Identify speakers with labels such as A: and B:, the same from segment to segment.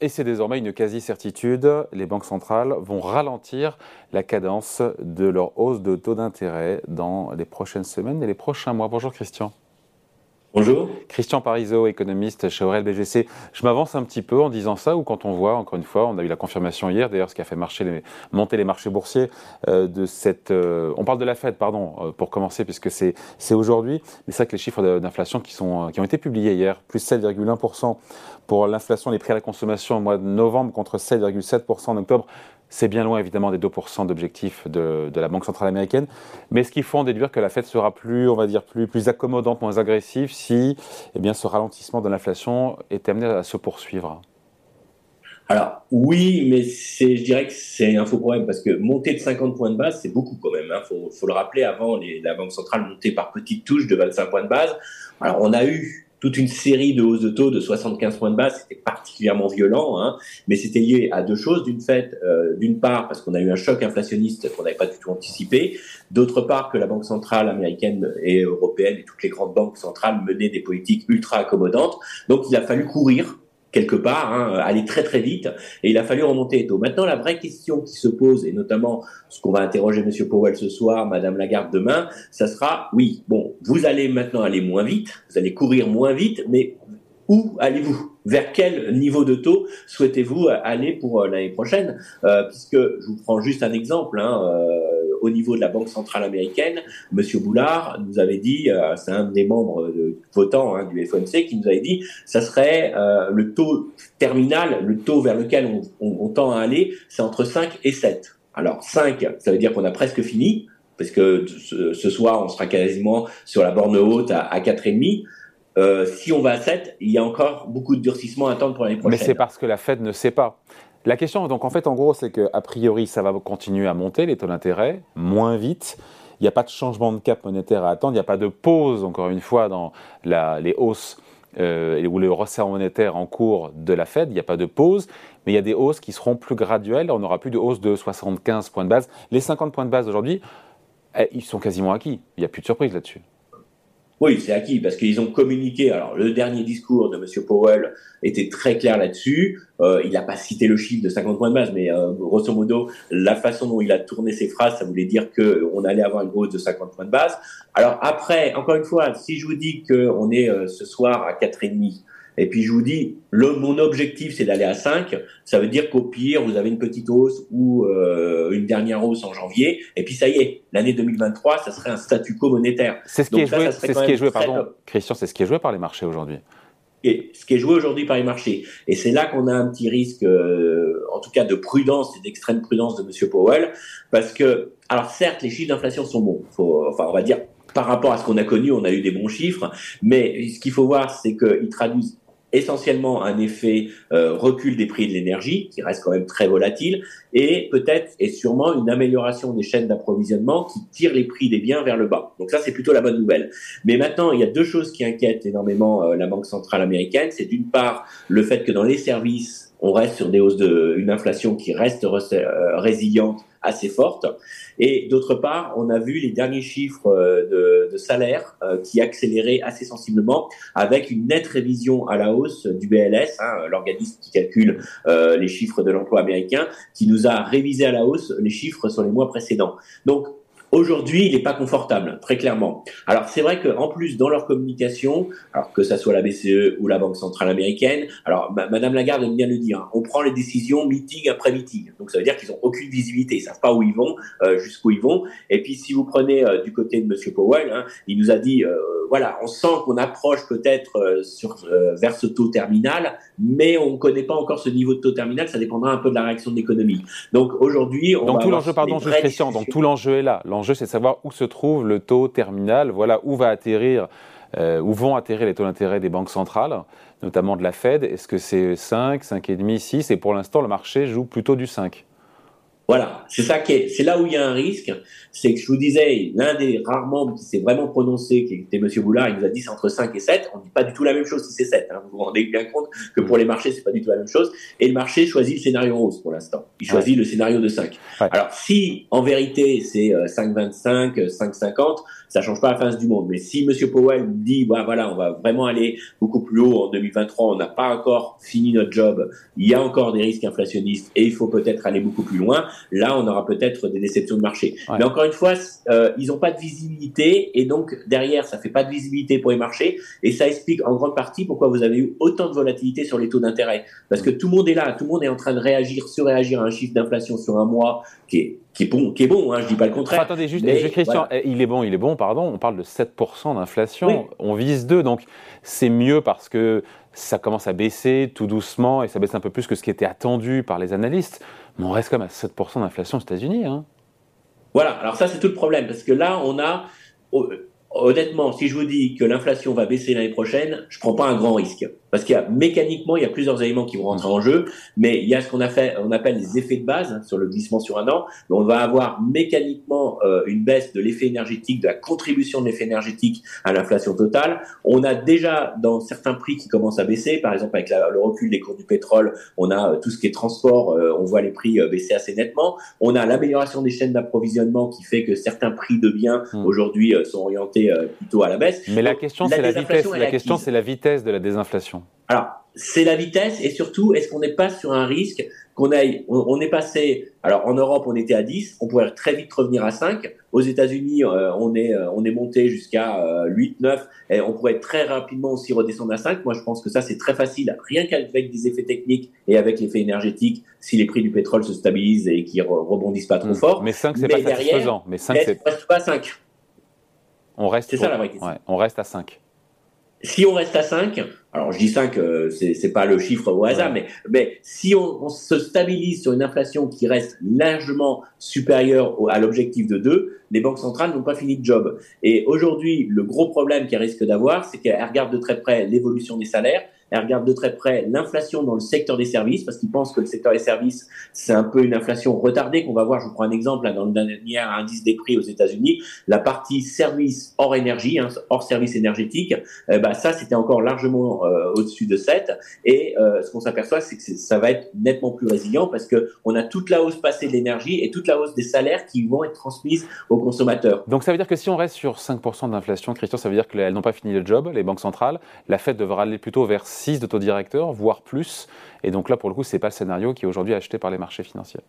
A: Et c'est désormais une quasi-certitude, les banques centrales vont ralentir la cadence de leur hausse de taux d'intérêt dans les prochaines semaines et les prochains mois. Bonjour Christian.
B: Bonjour.
A: Christian Parizeau, économiste chez Aurel BGC. Je m'avance un petit peu en disant ça, ou quand on voit, encore une fois, on a eu la confirmation hier, d'ailleurs, ce qui a fait marcher monter les marchés boursiers euh, de cette. Euh, on parle de la Fed, pardon, euh, pour commencer, puisque c'est aujourd'hui. Mais c'est vrai que les chiffres d'inflation qui, sont, qui ont été publiés hier, plus 7,1% pour l'inflation, les prix à la consommation au mois de novembre contre 7,7% en octobre, c'est bien loin évidemment des 2% d'objectifs de, la Banque centrale américaine, mais ce qu'il faut en déduire que la Fed sera plus, on va dire, plus, plus accommodante, moins agressive si eh bien, ce ralentissement de l'inflation est amené à se poursuivre.
B: Alors oui, mais je dirais que c'est un faux problème parce que monter de 50 points de base, c'est beaucoup quand même. Il hein. faut, le rappeler, avant, la Banque centrale montait par petites touches de 25 points de base. Alors on a eu toute une série de hausses de taux de 75 points de base. C'était particulièrement violent, hein, mais c'était lié à deux choses. D'une euh, d'une part parce qu'on a eu un choc inflationniste qu'on n'avait pas du tout anticipé. D'autre part que la Banque centrale américaine et européenne et toutes les grandes banques centrales menaient des politiques ultra accommodantes. Donc il a fallu courir quelque part, hein, aller très très vite, et il a fallu remonter les taux. Maintenant, la vraie question qui se pose, et notamment ce qu'on va interroger M. Powell ce soir, Madame Lagarde demain, ça sera, oui, bon, vous allez maintenant aller moins vite, vous allez courir moins vite, mais où allez-vous? Vers quel niveau de taux souhaitez-vous aller pour euh, l'année prochaine? Euh, Puisque je vous prends juste un exemple. Hein, euh, au niveau de la Banque centrale américaine, Monsieur Boulard nous avait dit, euh, c'est un des membres de, votants hein, du FOMC qui nous avait dit, ça serait euh, le taux terminal, le taux vers lequel on, tend à aller, c'est entre 5 et 7. Alors 5, ça veut dire qu'on a presque fini, parce que ce, soir, on sera quasiment sur la borne haute à, à 4,5. Euh, si on va à 7, il y a encore beaucoup de durcissement à attendre pour l'année prochaine.
A: Mais c'est parce que la Fed ne sait pas. La question, donc en fait, en gros, c'est qu'a priori, ça va continuer à monter, les taux d'intérêt, moins vite. Il n'y a pas de changement de cap monétaire à attendre, il n'y a pas de pause, encore une fois, dans les hausses euh, ou le resserrement monétaire en cours de la Fed, il n'y a pas de pause, mais il y a des hausses qui seront plus graduelles, on n'aura plus de hausse de 75 points de base. Les 50 points de base aujourd'hui, eh, ils sont quasiment acquis, il n'y a plus de surprise là-dessus.
B: Oui, c'est acquis parce qu'ils ont communiqué. Alors, le dernier discours de M. Powell était très clair là-dessus. Euh, il n'a pas cité le chiffre de 50 points de base, mais euh, grosso modo, la façon dont il a tourné ses phrases, ça voulait dire qu'on allait avoir une hausse de 50 points de base. Alors après, encore une fois, si je vous dis qu'on est euh, ce soir à 4,5, et puis je vous dis, le, mon objectif c'est d'aller à 5, ça veut dire qu'au pire, vous avez une petite hausse ou euh, une dernière hausse en janvier, et puis ça y est, l'année 2023, ça serait un statu quo monétaire.
A: C'est ce qui est joué, c'est ce qui est joué pardon, Christian, c'est ce qui est joué par les marchés aujourd'hui.
B: Et ce qui est joué aujourd'hui par les marchés. Et c'est là qu'on a un petit risque, euh, en tout cas de prudence et d'extrême prudence de M. Powell, parce que, alors certes, les chiffres d'inflation sont bons. Faut, enfin, on va dire par rapport à ce qu'on a connu, on a eu des bons chiffres, mais ce qu'il faut voir, c'est qu'ils traduisent essentiellement un effet euh, recul des prix de l'énergie, qui reste quand même très volatile, et peut-être et sûrement une amélioration des chaînes d'approvisionnement qui tire les prix des biens vers le bas. Donc ça, c'est plutôt la bonne nouvelle. Mais maintenant, il y a deux choses qui inquiètent énormément euh, la Banque centrale américaine. C'est d'une part le fait que dans les services, on reste sur des hausses de une inflation qui reste euh, résiliente assez forte. Et d'autre part, on a vu les derniers chiffres euh, de, salaire euh, qui accéléraient assez sensiblement avec une nette révision à la hausse du BLS, hein, l'organisme qui calcule les chiffres de l'emploi américain, qui nous a révisé à la hausse les chiffres sur les mois précédents. Donc, Aujourd'hui, il n'est pas confortable, très clairement. Alors c'est vrai qu'en plus dans leur communication, alors que ça soit la BCE ou la Banque centrale américaine, alors Madame Lagarde aime bien le dire, hein, on prend les décisions meeting après meeting. Donc ça veut dire qu'ils ont aucune visibilité, ils savent pas où ils vont, euh, jusqu'où ils vont. Et puis si vous prenez euh, du côté de Monsieur Powell, hein, il nous a dit, euh, voilà, on sent qu'on approche peut-être sur vers ce taux terminal, mais on ne connaît pas encore ce niveau de taux terminal. Ça dépendra un peu de la réaction de l'économie. Donc aujourd'hui, on
A: donc tout l'enjeu, pardon, Christian, donc tout l'enjeu est là l'enjeu, c'est de savoir où se trouve le taux terminal, voilà où va atterrir, euh, où vont atterrir les taux d'intérêt des banques centrales, notamment de la Fed. Est-ce que c'est 5, 5,5, 6 Et pour l'instant, le marché joue plutôt du 5.
B: Voilà, c'est ça qui est, c'est là où il y a un risque, c'est que je vous disais, l'un des rares membres qui s'est vraiment prononcé, qui était Monsieur Boulard, il nous a dit c'est entre 5 et 7, on dit pas du tout la même chose si c'est 7, hein. vous vous rendez bien compte que pour les marchés c'est pas du tout la même chose, et le marché choisit le scénario rose pour l'instant, il choisit le scénario de 5. Alors si en vérité c'est 5,25, euh, 5,50, ça change pas la face du monde. Mais si Monsieur Powell dit, bah, voilà, on va vraiment aller beaucoup plus haut en 2023, on n'a pas encore fini notre job, il y a encore des risques inflationnistes et il faut peut-être aller beaucoup plus loin, là, on aura peut-être des déceptions de marché. Mais encore une fois, euh, ils n'ont pas de visibilité et donc derrière, ça fait pas de visibilité pour les marchés et ça explique en grande partie pourquoi vous avez eu autant de volatilité sur les taux d'intérêt. Parce que tout le monde est là, tout le monde est en train de réagir, surréagir à un chiffre d'inflation sur un mois qui est qui est bon, qui est bon, hein, je dis pas le contraire.
A: attendez, juste, Christian, eh, il est bon, il est bon, pardon, on parle de 7% d'inflation, on vise 2, donc c'est mieux parce que ça commence à baisser tout doucement et ça baisse un peu plus que ce qui était attendu par les analystes, mais on reste quand même à 7% d'inflation aux États-Unis. Hein.
B: Voilà, alors ça c'est tout le problème, parce que là on a, honnêtement, si je vous dis que l'inflation va baisser l'année prochaine, je prends pas un grand risque. Parce qu'il y a mécaniquement, il y a plusieurs éléments qui vont rentrer en jeu, mais il y a ce qu'on a fait, on appelle les effets de base hein, sur le glissement sur un an. on va avoir mécaniquement euh, une baisse de l'effet énergétique, de la contribution de l'effet énergétique à l'inflation totale. On a déjà dans certains prix qui commencent à baisser, par exemple avec le recul des cours du pétrole, on a euh, tout ce qui est transport, euh, on voit les prix baisser assez nettement. On a l'amélioration des chaînes d'approvisionnement qui fait que certains prix de biens hmm. aujourd'hui sont orientés plutôt à la baisse.
A: Mais la question c'est la vitesse. La question c'est la vitesse de la désinflation.
B: Alors, c'est la vitesse et surtout, est-ce qu'on n'est pas sur un risque qu'on aille, on, est passé, alors en Europe on était à 10, on pourrait très vite revenir à 5. Aux États-Unis euh, on est euh, on est monté jusqu'à 8, euh, 9 et on pourrait très rapidement aussi redescendre à 5. Moi je pense que ça c'est très facile, rien qu'avec des effets techniques et avec l'effet énergétique, si les prix du pétrole se stabilisent et qu'ils rebondissent pas trop mmh. fort.
A: Mais 5 c'est pas satisfaisant. Mais 5
B: c'est pas à 5.
A: On reste.
B: C'est ça la vraie question.
A: on reste à 5
B: si on reste à 5, alors je dis 5, euh, c'est pas le chiffre au hasard, mais, mais si on, se stabilise sur une inflation qui reste largement supérieure à l'objectif de 2, les banques centrales n'ont pas fini de job. Et aujourd'hui, le gros problème qu'elles risquent d'avoir, c'est qu'elles regardent de très près l'évolution des salaires, elle regarde de très près l'inflation dans le secteur des services, parce qu'ils pensent que le secteur des services, c'est un peu une inflation retardée qu'on va voir. Je vous prends un exemple, là, dans le dernier indice des prix aux États-Unis, la partie service hors énergie, hein, hors service énergétique, bah, ça, c'était encore largement euh, au-dessus de 7. Et euh, ce qu'on s'aperçoit, c'est que ça va être nettement plus résilient parce que on a toute la hausse passée de l'énergie et toute la hausse des salaires qui vont être transmises aux consommateurs.
A: Donc ça veut dire que si on reste sur 5% d'inflation, Christian, ça veut dire qu'elles n'ont pas fini le job, les banques centrales. La Fed devra aller plutôt vers 6 de taux directeur, voire plus. Et donc là, pour le coup, ce n'est pas le scénario qui est aujourd'hui acheté par les marchés financiers.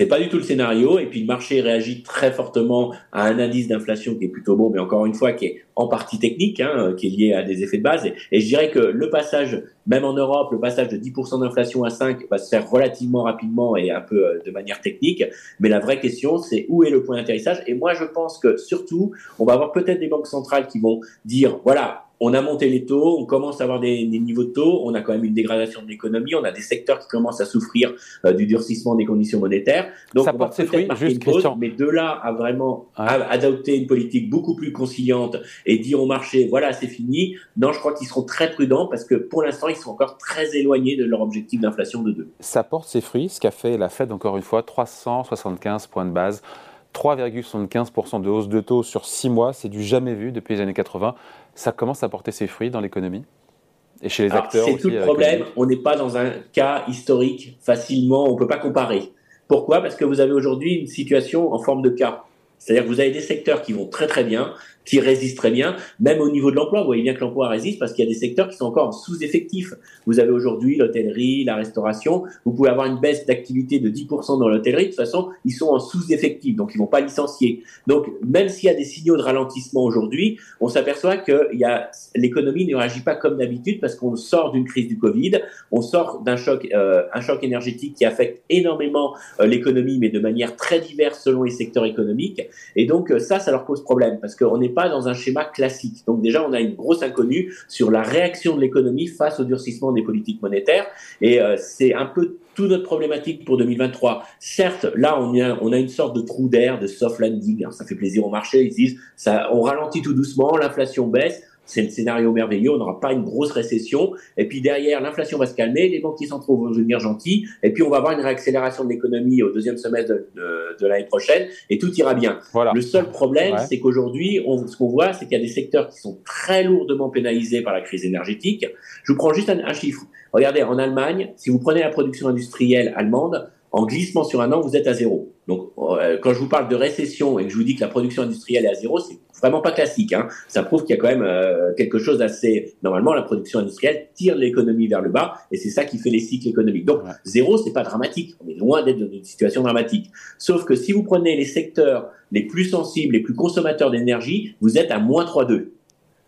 B: C'est pas du tout le scénario. Et puis le marché réagit très fortement à un indice d'inflation qui est plutôt bon, mais encore une fois qui est en partie technique, hein, qui est lié à des effets de base. Et, je dirais que le passage, même en Europe, le passage de 10% d'inflation à 5 va se faire relativement rapidement et un peu euh, de manière technique. Mais la vraie question, c'est où est le point d'atterrissage? Et moi, je pense que surtout, on va avoir peut-être des banques centrales qui vont dire, voilà, on a monté les taux, on commence à avoir des, niveaux de taux, on a quand même une dégradation de l'économie, on a des secteurs qui commencent à souffrir euh, du durcissement des conditions monétaires.
A: Donc ça on porte va peut-être juste pause,
B: mais de là à vraiment adopter une politique beaucoup plus conciliante et dire au marché voilà c'est fini, non je crois qu'ils seront très prudents parce que pour l'instant ils sont encore très éloignés de leur objectif d'inflation de 2.
A: Ça porte ses fruits, ce qu'a fait la Fed encore une fois, 375 points de base. 3,75% de hausse de taux sur 6 mois, c'est du jamais vu depuis les années 80 ça commence à porter ses fruits dans l'économie et chez les acteurs
B: C'est tout le problème. On n'est pas dans un cas historique facilement. On ne peut pas comparer. Pourquoi? Parce que vous avez aujourd'hui une situation en forme de cas. C'est-à-dire que vous avez des secteurs qui vont très très bien, qui résistent très bien, même au niveau de l'emploi. Vous voyez bien que l'emploi résiste parce qu'il y a des secteurs qui sont encore en sous-effectif. Vous avez aujourd'hui l'hôtellerie, la restauration. Vous pouvez avoir une baisse d'activité de 10% dans l'hôtellerie. De toute façon, ils sont en sous-effectif, donc ils vont pas licencier. Donc, même s'il y a des signaux de ralentissement aujourd'hui, on s'aperçoit que l'économie ne réagit pas comme d'habitude parce qu'on sort d'une crise du Covid, on sort d'un choc, euh, un choc énergétique qui affecte énormément euh, l'économie, mais de manière très diverse selon les secteurs économiques. Et donc, euh, ça, ça leur pose problème parce qu'on est pas dans un schéma classique. Donc déjà, on a une grosse inconnue sur la réaction de l'économie face au durcissement des politiques monétaires. Et euh, c'est un peu toute notre problématique pour 2023. Certes, là, on a, on a une sorte de trou d'air, de soft landing. ça fait plaisir au marché. Ils disent, ça, on ralentit tout doucement, l'inflation baisse. C'est le scénario merveilleux, on n'aura pas une grosse récession, et puis derrière, l'inflation va se calmer, les banquiers centraux vont devenir gentils, et puis on va avoir une réaccélération de l'économie au deuxième semestre de, l'année prochaine, et tout ira bien. Voilà. Le seul problème, c'est qu'aujourd'hui, ce qu'on voit, c'est qu'il y a des secteurs qui sont très lourdement pénalisés par la crise énergétique. Je vous prends juste un chiffre. Regardez, en Allemagne, si vous prenez la production industrielle allemande, en glissement sur un an, vous êtes à zéro. Donc, euh, quand je vous parle de récession et que je vous dis que la production industrielle est à zéro, c'est vraiment pas classique. Hein. Ça prouve qu'il y a quand même euh, quelque chose d'assez. Normalement, la production industrielle tire l'économie vers le bas, et c'est ça qui fait les cycles économiques. Donc, zéro, c'est pas dramatique. On est loin d'être dans une situation dramatique. Sauf que si vous prenez les secteurs les plus sensibles, les plus consommateurs d'énergie, vous êtes à moins 3,2.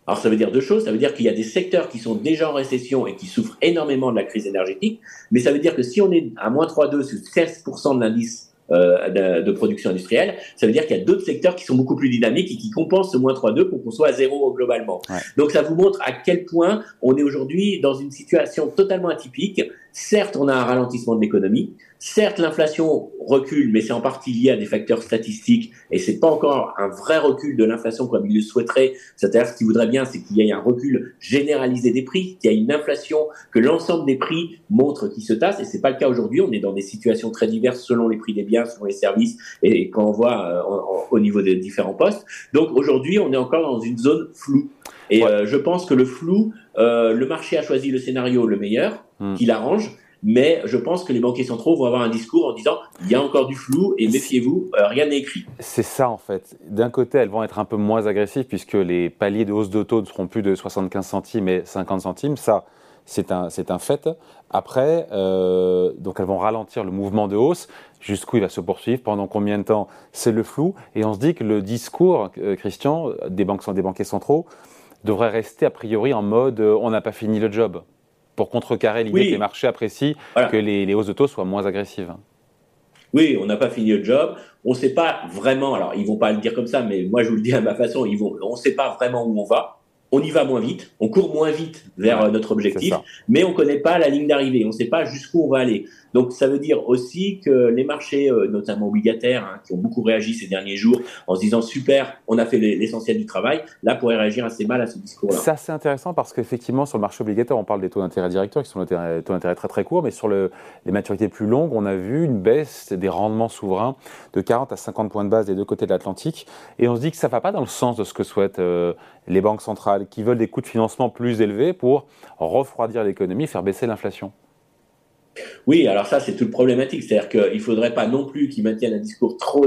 B: Alors ça veut dire deux choses. Ça veut dire qu'il y a des secteurs qui sont déjà en récession et qui souffrent énormément de la crise énergétique. Mais ça veut dire que si on est à moins 3,2 sur 16% de l'indice euh, de, production industrielle, ça veut dire qu'il y a d'autres secteurs qui sont beaucoup plus dynamiques et qui compensent ce moins 3,2 pour qu'on soit à zéro globalement. Donc ça vous montre à quel point on est aujourd'hui dans une situation totalement atypique. Certes, on a un ralentissement de l'économie. Certes, l'inflation recule, mais c'est en partie lié à des facteurs statistiques et c'est pas encore un vrai recul de l'inflation comme il le souhaiterait. C'est-à-dire, ce qu'il voudrait bien, c'est qu'il y ait un recul généralisé des prix, qu'il y ait une inflation, que l'ensemble des prix montre qui se tasse et c'est pas le cas aujourd'hui. On est dans des situations très diverses selon les prix des biens, selon les services et quand on voit euh, au niveau des différents postes. Donc aujourd'hui, on est encore dans une zone floue. Et euh, je pense que le flou, euh, le marché a choisi le scénario le meilleur, hmm. qui l'arrange. Mais je pense que les banquiers centraux vont avoir un discours en disant il y a encore du flou et méfiez-vous, euh, rien n'est écrit.
A: C'est ça en fait. D'un côté, elles vont être un peu moins agressives puisque les paliers de hausse de taux ne seront plus de 75 centimes et 50 centimes. Ça, c'est un, fait. Après, donc elles vont ralentir le mouvement de hausse. Jusqu'où il va se poursuivre Pendant combien de temps C'est le flou. Et on se dit que le discours, Christian, des, banques, des banquiers centraux, devrait rester a priori en mode euh, on n'a pas fini le job, pour contrecarrer l'idée que les marchés apprécient que les, hausses de taux soient moins agressives.
B: Oui, on n'a pas fini le job. On ne sait pas vraiment. Alors, ils vont pas le dire comme ça, mais moi, je vous le dis à ma façon. Ils vont. On ne sait pas vraiment où on va on y va moins vite, on court moins vite vers euh, notre objectif, mais on ne connaît pas la ligne d'arrivée, on ne sait pas jusqu'où on va aller. Donc ça veut dire aussi que les marchés, euh, notamment obligataires, hein, qui ont beaucoup réagi ces derniers jours en se disant super, on a fait l'essentiel du travail, là pourraient réagir assez mal à ce discours-là.
A: Ça c'est intéressant parce qu'effectivement sur le marché obligataire, on parle des taux d'intérêt directeurs qui sont des taux d'intérêt très très courts, mais sur le, les maturités plus longues, on a vu une baisse des rendements souverains de 40 à 50 points de base des deux côtés de l'Atlantique, et on se dit que ça ne va pas dans le sens de ce que souhaitent euh, les banques centrales qui veulent des coûts de financement plus élevés pour refroidir l'économie, faire baisser l'inflation.
B: Oui, alors ça, c'est toute problématique. C'est-à-dire qu'il ne faudrait pas non plus qu'ils maintiennent un discours trop,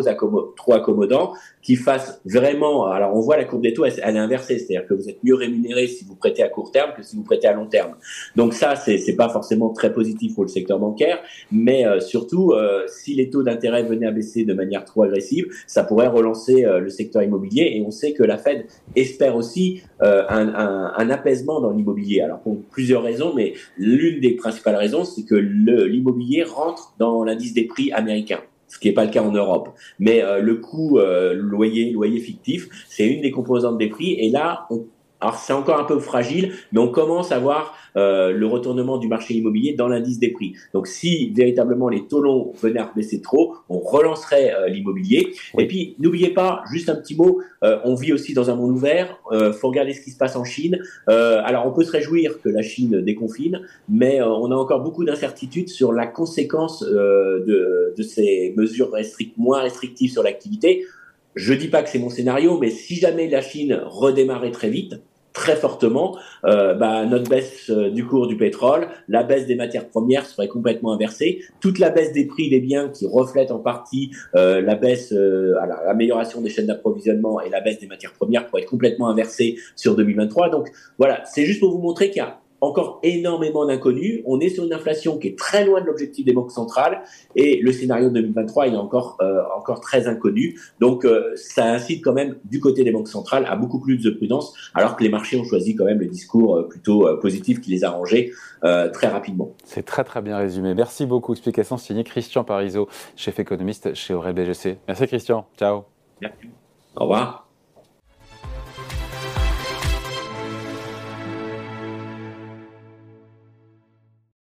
B: trop accommodant, qui fasse vraiment. Alors, on voit la courbe des taux, elle, est inversée. C'est-à-dire que vous êtes mieux rémunéré si vous prêtez à court terme que si vous prêtez à long terme. Donc, ça, c'est n'est pas forcément très positif pour le secteur bancaire. Mais euh, surtout, euh, si les taux d'intérêt venaient à baisser de manière trop agressive, ça pourrait relancer euh, le secteur immobilier. Et on sait que la Fed espère aussi un, un apaisement dans l'immobilier. Alors, pour plusieurs raisons, mais l'une des principales raisons, c'est que l'immobilier rentre dans l'indice des prix américain ce qui n'est pas le cas en Europe. Mais euh, le coût euh, loyer, loyer fictif, c'est une des composantes des prix. Et là, on alors c'est encore un peu fragile, mais on commence à voir euh, le retournement du marché immobilier dans l'indice des prix. Donc si véritablement les taux longs venaient à baisser trop, on relancerait euh, l'immobilier. Et puis n'oubliez pas, juste un petit mot, euh, on vit aussi dans un monde ouvert. Euh, faut regarder ce qui se passe en Chine. Euh, alors on peut se réjouir que la Chine déconfine, mais on a encore beaucoup d'incertitudes sur la conséquence de, de, ces mesures restrict, moins restrictives sur l'activité. Je dis pas que c'est mon scénario, mais si jamais la Chine redémarrait très vite, très fortement, euh, bah, notre baisse euh, du cours du pétrole, la baisse des matières premières serait complètement inversée. Toute la baisse des prix des biens qui reflète en partie euh, la baisse, l'amélioration des chaînes d'approvisionnement et la baisse des matières premières pourrait être complètement inversée sur 2023. Donc voilà, c'est juste pour vous montrer qu'il y a encore énormément d'inconnus. On est sur une inflation qui est très loin de l'objectif des banques centrales et le scénario 2023 il est encore euh, encore très inconnu. Donc euh, ça incite quand même du côté des banques centrales à beaucoup plus de prudence, alors que les marchés ont choisi quand même le discours euh, plutôt positif qui les a rangés très rapidement.
A: C'est très très bien résumé. Merci beaucoup. Explication signée Christian Parizeau, chef économiste chez Aurel BGC. Merci Christian. Ciao.
B: Merci. Au revoir.